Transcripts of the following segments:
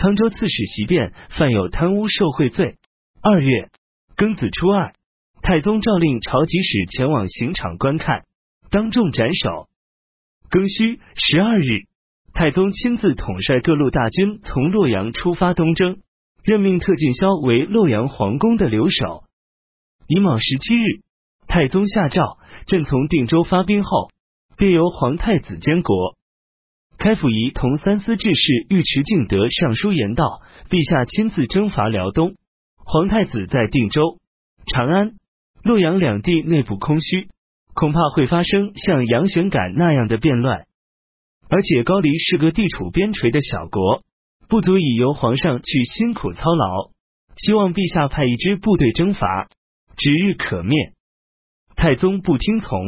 沧州刺史席变犯有贪污受贿罪。二月庚子初二，太宗诏令朝集使前往刑场观看，当众斩首。庚戌十二日，太宗亲自统帅各路大军从洛阳出发东征，任命特进萧为洛阳皇宫的留守。乙卯十七日，太宗下诏，朕从定州发兵后，便由皇太子监国。开府仪同三司制事尉迟敬德上书言道：“陛下亲自征伐辽东，皇太子在定州、长安、洛阳两地内部空虚，恐怕会发生像杨玄感那样的变乱。而且高丽是个地处边陲的小国，不足以由皇上去辛苦操劳。希望陛下派一支部队征伐，指日可灭。”太宗不听从，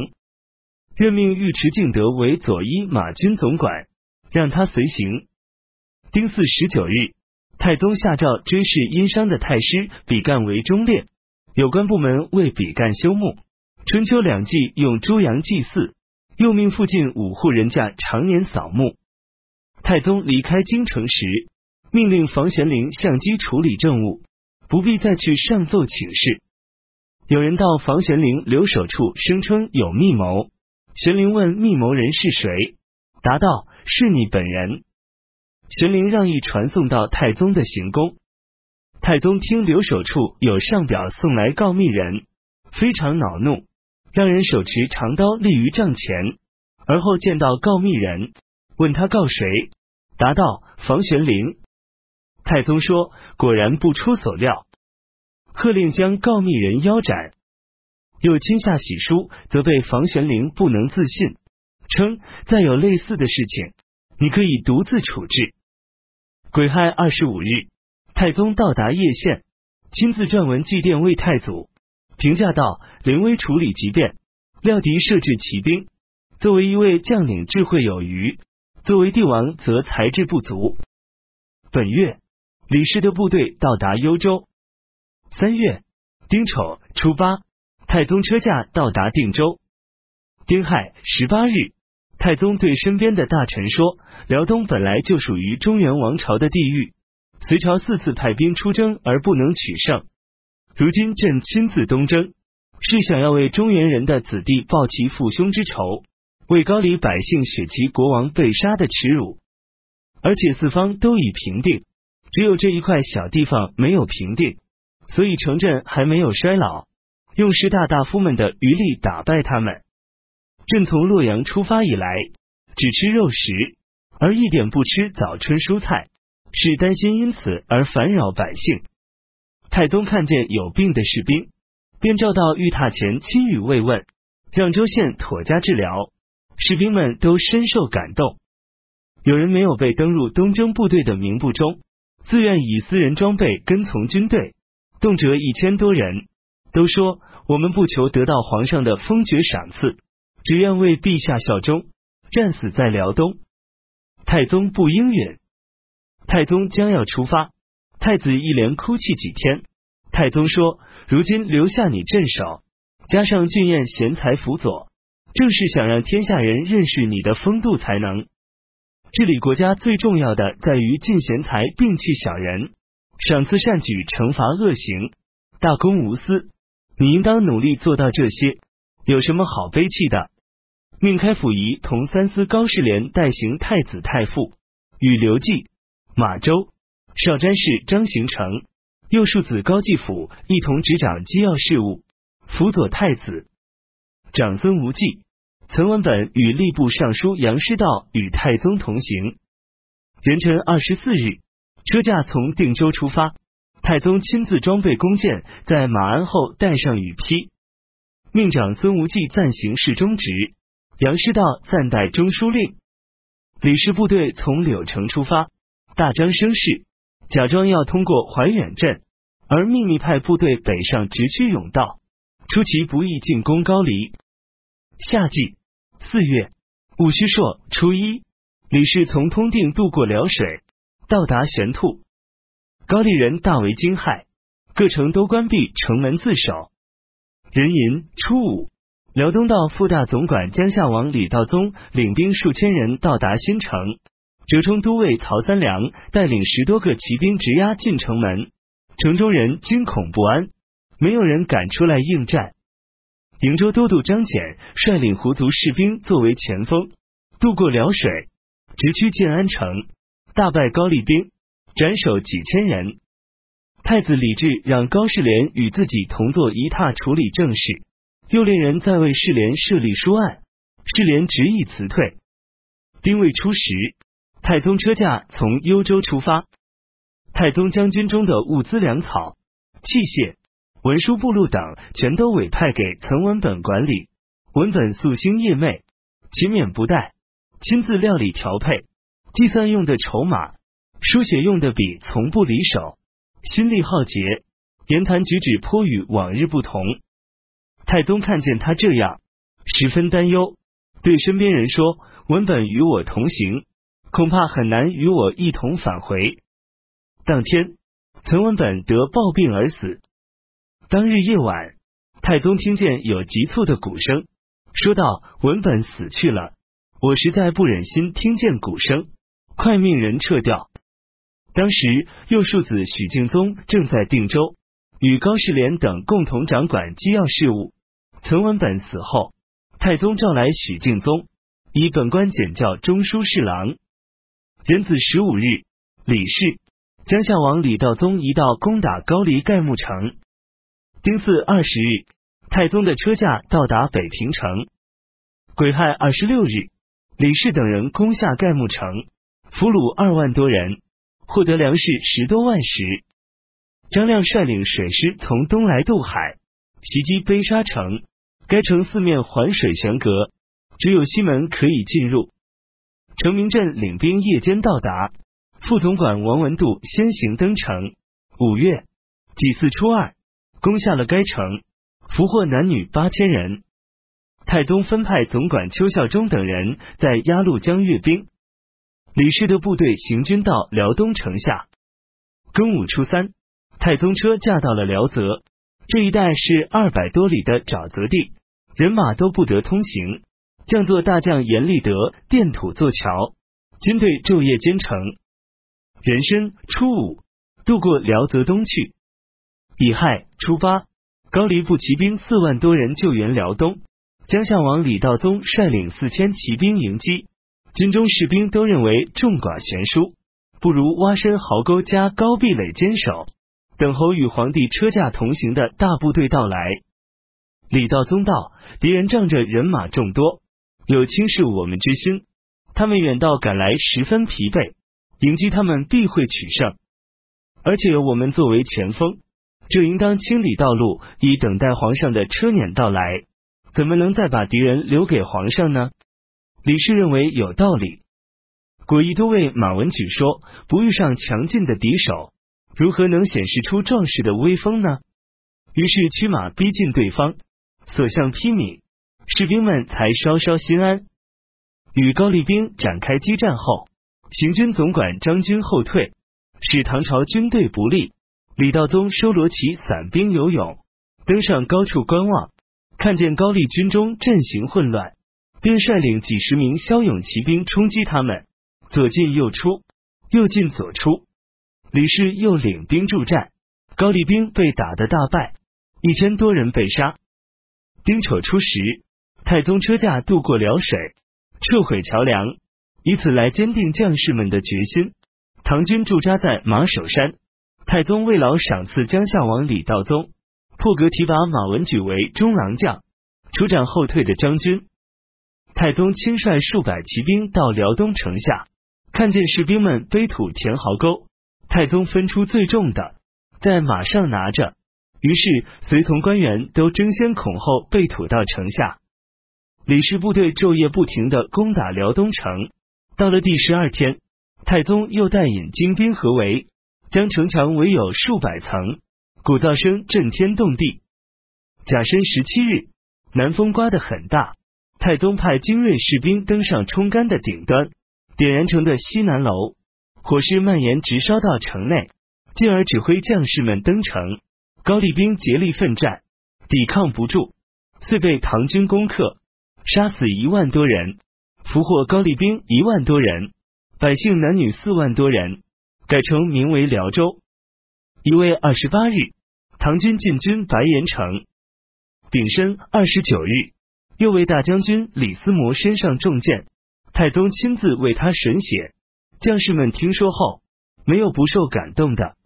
任命尉迟敬德为左一马军总管。让他随行。丁巳十九日，太宗下诏追谥殷商的太师比干为忠烈，有关部门为比干修墓。春秋两季用猪羊祭祀，又命附近五户人家常年扫墓。太宗离开京城时，命令房玄龄相机处理政务，不必再去上奏请示。有人到房玄龄留守处，声称有密谋。玄龄问密谋人是谁，答道。是你本人。玄灵让一传送到太宗的行宫。太宗听留守处有上表送来告密人，非常恼怒，让人手持长刀立于帐前。而后见到告密人，问他告谁，答道房玄龄。太宗说果然不出所料，喝令将告密人腰斩。又亲下喜书，责备房玄龄不能自信。称再有类似的事情，你可以独自处置。癸亥二十五日，太宗到达叶县，亲自撰文祭奠魏太祖，评价道：临危处理急变，料敌设置骑兵。作为一位将领，智慧有余；作为帝王，则才智不足。本月，李氏的部队到达幽州。三月丁丑初八，太宗车驾到达定州。丁亥十八日。太宗对身边的大臣说：“辽东本来就属于中原王朝的地域，隋朝四次派兵出征而不能取胜。如今朕亲自东征，是想要为中原人的子弟报其父兄之仇，为高丽百姓雪其国王被杀的耻辱。而且四方都已平定，只有这一块小地方没有平定，所以城镇还没有衰老，用士大大夫们的余力打败他们。”朕从洛阳出发以来，只吃肉食，而一点不吃早春蔬菜，是担心因此而烦扰百姓。太宗看见有病的士兵，便召到御榻前亲语慰问，让州县妥加治疗。士兵们都深受感动。有人没有被登入东征部队的名簿中，自愿以私人装备跟从军队，动辄一千多人，都说我们不求得到皇上的封爵赏赐。只愿为陛下效忠，战死在辽东。太宗不应允。太宗将要出发，太子一连哭泣几天。太宗说：“如今留下你镇守，加上俊彦贤才辅佐，正是想让天下人认识你的风度才能。治理国家最重要的在于进贤才，摒弃小人，赏赐善举，惩罚恶行，大公无私。你应当努力做到这些。有什么好悲泣的？”命开府仪同三司高士廉代行太子太傅，与刘季、马周、少詹事张行成、右庶子高继甫一同执掌机要事务，辅佐太子。长孙无忌、岑文本与吏部尚书杨师道与太宗同行。元辰二十四日，车驾从定州出发，太宗亲自装备弓箭，在马鞍后带上羽披，命长孙无忌暂行侍中职。杨师道暂代中书令，李氏部队从柳城出发，大张声势，假装要通过怀远镇，而秘密派部队北上直趋甬道，出其不意进攻高丽。夏季四月戊戌朔初一，李氏从通定渡过辽水，到达玄兔，高丽人大为惊骇，各城都关闭城门自守。壬寅初五。辽东道副大总管江夏王李道宗领兵数千人到达新城，折冲都尉曹三良带领十多个骑兵直压进城门，城中人惊恐不安，没有人敢出来应战。瀛州都督张俭率领胡族士兵作为前锋，渡过辽水，直趋建安城，大败高丽兵，斩首几千人。太子李治让高士廉与自己同坐一榻处理政事，又令人在为世廉设立书案，世廉执意辞退。丁未初时，太宗车驾从幽州出发，太宗将军中的物资粮草、器械、文书部录等，全都委派给岑文本管理。文本夙兴夜寐，勤勉不怠，亲自料理调配，计算用的筹码，书写用的笔，从不离手。心力浩竭，言谈举止颇与往日不同。太宗看见他这样，十分担忧，对身边人说：“文本与我同行，恐怕很难与我一同返回。”当天，岑文本得暴病而死。当日夜晚，太宗听见有急促的鼓声，说道：“文本死去了，我实在不忍心听见鼓声，快命人撤掉。”当时右庶子许敬宗正在定州，与高士廉等共同掌管机要事务。岑文本死后，太宗召来许敬宗，以本官简教中书侍郎。壬子十五日，李氏将相王李道宗一道攻打高丽盖木城。丁巳二十日，太宗的车驾到达北平城。癸亥二十六日，李氏等人攻下盖木城，俘虏二万多人。获得粮食十多万石。张亮率领水师从东来渡海，袭击悲沙城。该城四面环水悬阁，只有西门可以进入。程明镇领兵夜间到达，副总管王文度先行登城。五月己巳初二，攻下了该城，俘获男女八千人。太宗分派总管邱孝忠等人在鸭绿江阅兵。李氏的部队行军到辽东城下。庚午初三，太宗车驾到了辽泽，这一带是二百多里的沼泽地，人马都不得通行。将作大将严立德垫土做桥，军队昼夜兼程。壬申初五，渡过辽泽东去。乙亥初八，高丽部骑兵四万多人救援辽东，将相王李道宗率领四千骑兵迎击。军中士兵都认为众寡悬殊，不如挖深壕沟加高壁垒坚守，等候与皇帝车驾同行的大部队到来。李道宗道：敌人仗着人马众多，有轻视我们之心。他们远道赶来，十分疲惫，迎击他们必会取胜。而且我们作为前锋，就应当清理道路，以等待皇上的车辇到来。怎么能再把敌人留给皇上呢？李氏认为有道理。果毅都尉马文举说：“不遇上强劲的敌手，如何能显示出壮士的威风呢？”于是驱马逼近对方，所向披靡，士兵们才稍稍心安。与高丽兵展开激战后，行军总管张军后退，使唐朝军队不利。李道宗收罗其散兵游勇，登上高处观望，看见高丽军中阵型混乱。便率领几十名骁勇骑兵冲击他们，左进右出，右进左出。李氏又领兵助战，高丽兵被打得大败，一千多人被杀。丁丑初时，太宗车驾渡过辽水，撤毁桥梁，以此来坚定将士们的决心。唐军驻扎在马首山，太宗为劳赏赐江夏王李道宗，破格提拔马文举为中郎将，处斩后退的张军。太宗亲率数百骑兵到辽东城下，看见士兵们背土填壕沟，太宗分出最重的，在马上拿着，于是随从官员都争先恐后被土到城下。李氏部队昼夜不停的攻打辽东城，到了第十二天，太宗又带引精兵合围，将城墙围有数百层，鼓噪声震天动地。甲申十七日，南风刮得很大。太宗派精锐士兵登上冲杆的顶端，点燃城的西南楼，火势蔓延直烧到城内，进而指挥将士们登城。高丽兵竭力奋战，抵抗不住，遂被唐军攻克，杀死一万多人，俘获高丽兵一万多人。百姓男女四万多人，改称名为辽州。一位二十八日，唐军进军白岩城。丙申二十九日，又为大将军李思摩身上中箭，太宗亲自为他审血。将士们听说后，没有不受感动的。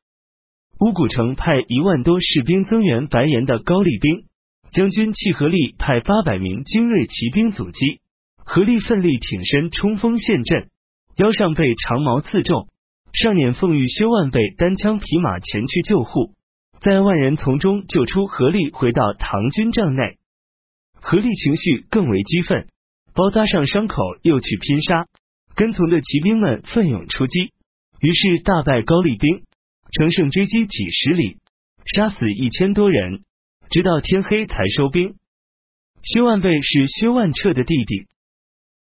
乌古城派一万多士兵增援白岩的高丽兵，将军契合力派八百名精锐骑兵阻击，合力奋力挺身冲锋陷阵，腰上被长矛刺中，上辇奉御薛万被单枪匹马前去救护，在万人丛中救出合力，回到唐军帐内。合力情绪更为激愤，包扎上伤口又去拼杀，跟从的骑兵们奋勇出击，于是大败高丽兵。乘胜追击几十里，杀死一千多人，直到天黑才收兵。薛万倍是薛万彻的弟弟，